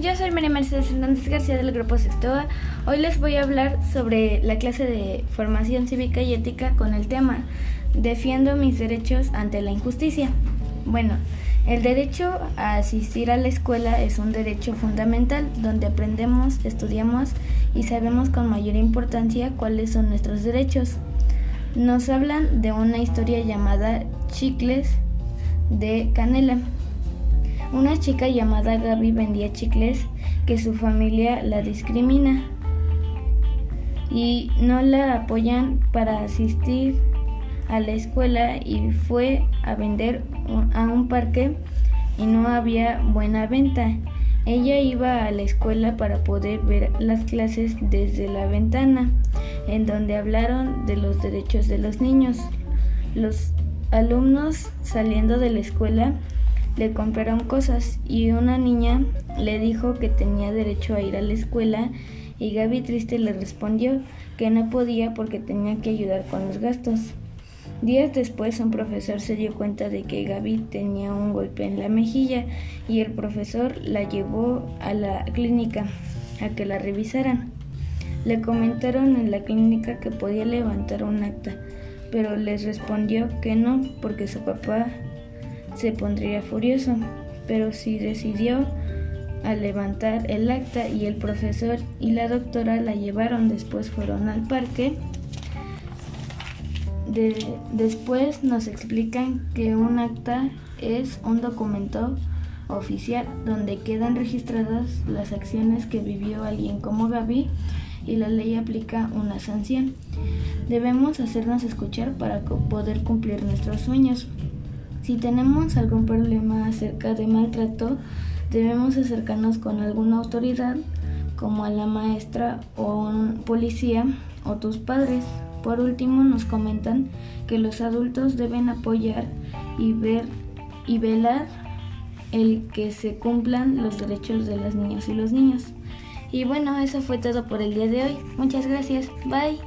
yo soy María Mercedes Hernández García del Grupo Sextoa. Hoy les voy a hablar sobre la clase de formación cívica y ética con el tema Defiendo mis derechos ante la injusticia. Bueno, el derecho a asistir a la escuela es un derecho fundamental donde aprendemos, estudiamos y sabemos con mayor importancia cuáles son nuestros derechos. Nos hablan de una historia llamada Chicles de Canela. Una chica llamada Gaby vendía chicles que su familia la discrimina y no la apoyan para asistir a la escuela y fue a vender a un parque y no había buena venta. Ella iba a la escuela para poder ver las clases desde la ventana, en donde hablaron de los derechos de los niños. Los alumnos saliendo de la escuela le compraron cosas y una niña le dijo que tenía derecho a ir a la escuela y Gaby triste le respondió que no podía porque tenía que ayudar con los gastos. Días después un profesor se dio cuenta de que Gaby tenía un golpe en la mejilla y el profesor la llevó a la clínica a que la revisaran. Le comentaron en la clínica que podía levantar un acta, pero les respondió que no porque su papá se pondría furioso, pero sí decidió a levantar el acta y el profesor y la doctora la llevaron, después fueron al parque. después nos explican que un acta es un documento oficial donde quedan registradas las acciones que vivió alguien como Gaby y la ley aplica una sanción. Debemos hacernos escuchar para poder cumplir nuestros sueños. Si tenemos algún problema acerca de maltrato, debemos acercarnos con alguna autoridad, como a la maestra o un policía o tus padres. Por último, nos comentan que los adultos deben apoyar y ver y velar el que se cumplan los derechos de las niñas y los niños. Y bueno, eso fue todo por el día de hoy. Muchas gracias. Bye.